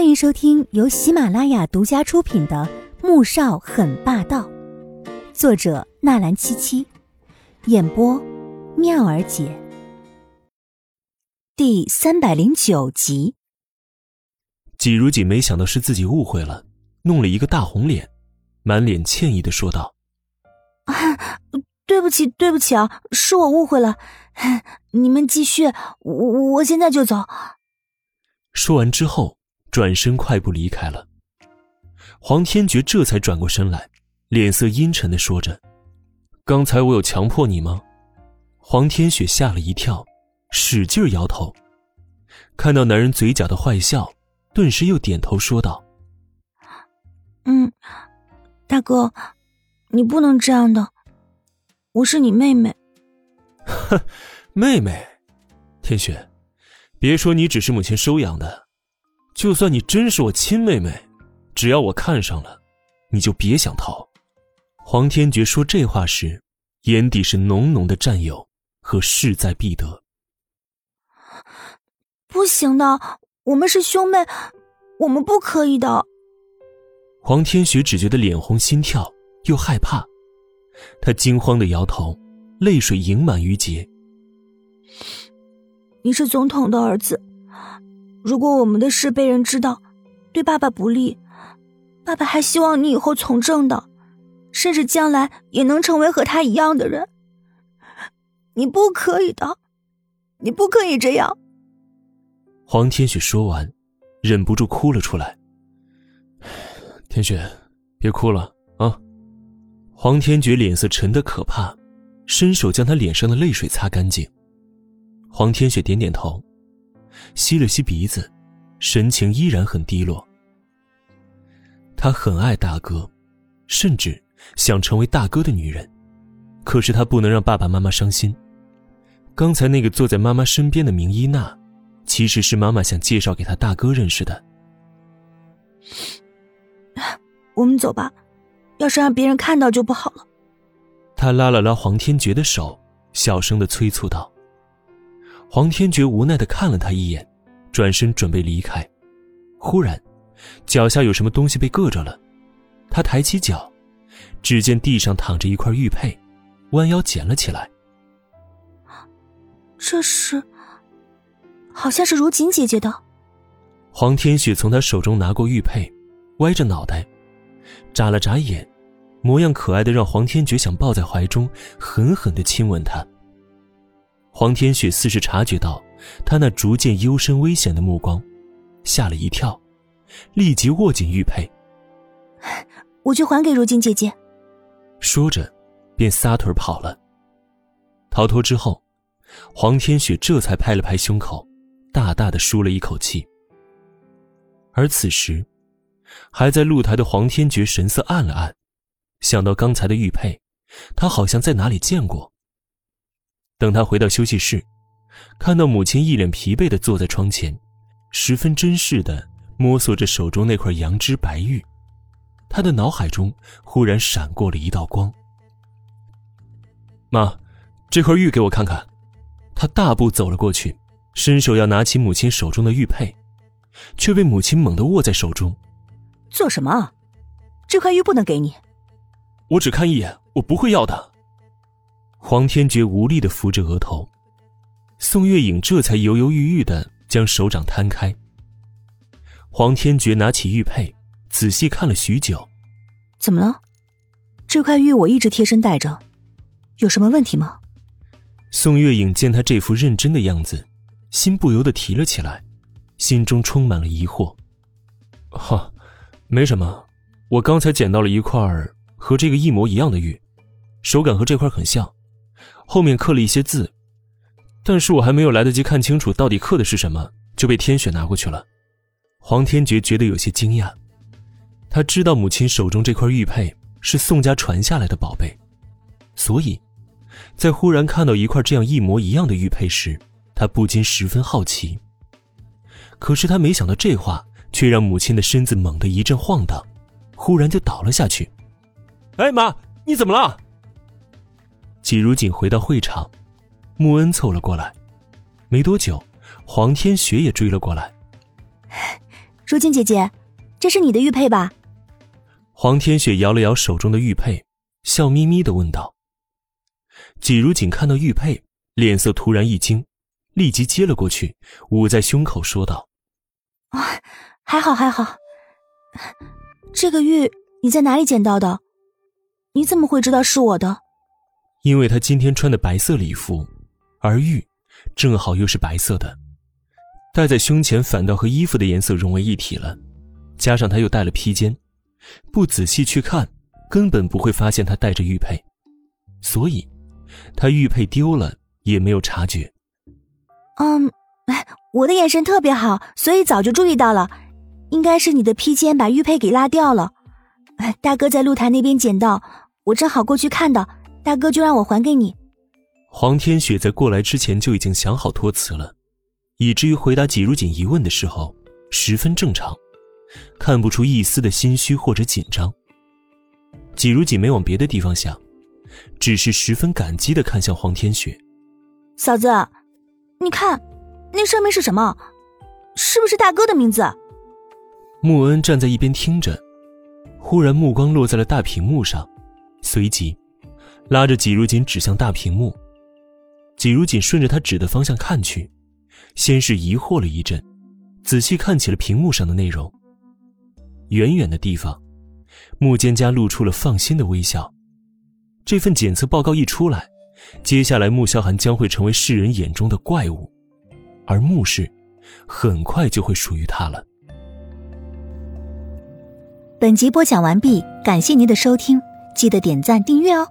欢迎收听由喜马拉雅独家出品的《穆少很霸道》，作者纳兰七七，演播妙儿姐。第三百零九集。季如锦没想到是自己误会了，弄了一个大红脸，满脸歉意的说道：“啊，对不起，对不起啊，是我误会了。你们继续，我我现在就走。”说完之后。转身快步离开了。黄天觉这才转过身来，脸色阴沉的说着：“刚才我有强迫你吗？”黄天雪吓了一跳，使劲摇头。看到男人嘴角的坏笑，顿时又点头说道：“嗯，大哥，你不能这样的，我是你妹妹。”“哼，妹妹，天雪，别说你只是母亲收养的。”就算你真是我亲妹妹，只要我看上了，你就别想逃。黄天觉说这话时，眼底是浓浓的占有和势在必得。不行的，我们是兄妹，我们不可以的。黄天学只觉得脸红心跳，又害怕，他惊慌的摇头，泪水盈满于睫。你是总统的儿子。如果我们的事被人知道，对爸爸不利，爸爸还希望你以后从政的，甚至将来也能成为和他一样的人。你不可以的，你不可以这样。黄天雪说完，忍不住哭了出来。天雪，别哭了啊！黄天觉脸色沉得可怕，伸手将他脸上的泪水擦干净。黄天雪点点头。吸了吸鼻子，神情依然很低落。他很爱大哥，甚至想成为大哥的女人，可是他不能让爸爸妈妈伤心。刚才那个坐在妈妈身边的明依娜，其实是妈妈想介绍给他大哥认识的。我们走吧，要是让别人看到就不好了。他拉了拉黄天觉的手，小声的催促道。黄天觉无奈的看了他一眼，转身准备离开，忽然，脚下有什么东西被硌着了，他抬起脚，只见地上躺着一块玉佩，弯腰捡了起来。这是，好像是如锦姐姐的。黄天雪从他手中拿过玉佩，歪着脑袋，眨了眨眼，模样可爱的让黄天觉想抱在怀中，狠狠的亲吻她。黄天雪似是察觉到他那逐渐幽深危险的目光，吓了一跳，立即握紧玉佩。我去还给如今姐姐。说着，便撒腿跑了。逃脱之后，黄天雪这才拍了拍胸口，大大的舒了一口气。而此时，还在露台的黄天觉神色暗了暗，想到刚才的玉佩，他好像在哪里见过。等他回到休息室，看到母亲一脸疲惫的坐在窗前，十分珍视的摸索着手中那块羊脂白玉，他的脑海中忽然闪过了一道光。妈，这块玉给我看看。他大步走了过去，伸手要拿起母亲手中的玉佩，却被母亲猛地握在手中。做什么？这块玉不能给你。我只看一眼，我不会要的。黄天觉无力的扶着额头，宋月影这才犹犹豫豫的将手掌摊开。黄天觉拿起玉佩，仔细看了许久。怎么了？这块玉我一直贴身带着，有什么问题吗？宋月影见他这副认真的样子，心不由得提了起来，心中充满了疑惑。哈，没什么，我刚才捡到了一块和这个一模一样的玉，手感和这块很像。后面刻了一些字，但是我还没有来得及看清楚到底刻的是什么，就被天雪拿过去了。黄天觉觉得有些惊讶，他知道母亲手中这块玉佩是宋家传下来的宝贝，所以，在忽然看到一块这样一模一样的玉佩时，他不禁十分好奇。可是他没想到这话却让母亲的身子猛地一阵晃荡，忽然就倒了下去。哎妈，你怎么了？季如锦回到会场，穆恩凑了过来。没多久，黄天雪也追了过来。如锦姐姐，这是你的玉佩吧？黄天雪摇了摇手中的玉佩，笑眯眯的问道。季如锦看到玉佩，脸色突然一惊，立即接了过去，捂在胸口说道：“啊，还好还好。这个玉你在哪里捡到的？你怎么会知道是我的？”因为他今天穿的白色礼服，而玉正好又是白色的，戴在胸前反倒和衣服的颜色融为一体了。加上他又戴了披肩，不仔细去看，根本不会发现他戴着玉佩，所以。他玉佩丢了也没有察觉。嗯，我的眼神特别好，所以早就注意到了。应该是你的披肩把玉佩给拉掉了。大哥在露台那边捡到，我正好过去看到，大哥就让我还给你。黄天雪在过来之前就已经想好托词了，以至于回答季如锦疑问的时候十分正常，看不出一丝的心虚或者紧张。季如锦没往别的地方想。只是十分感激的看向黄天雪，嫂子，你看，那上面是什么？是不是大哥的名字？穆恩站在一边听着，忽然目光落在了大屏幕上，随即拉着季如锦指向大屏幕。季如锦顺着他指的方向看去，先是疑惑了一阵，仔细看起了屏幕上的内容。远远的地方，穆蒹葭露出了放心的微笑。这份检测报告一出来，接下来穆萧寒将会成为世人眼中的怪物，而穆氏很快就会属于他了。本集播讲完毕，感谢您的收听，记得点赞订阅哦。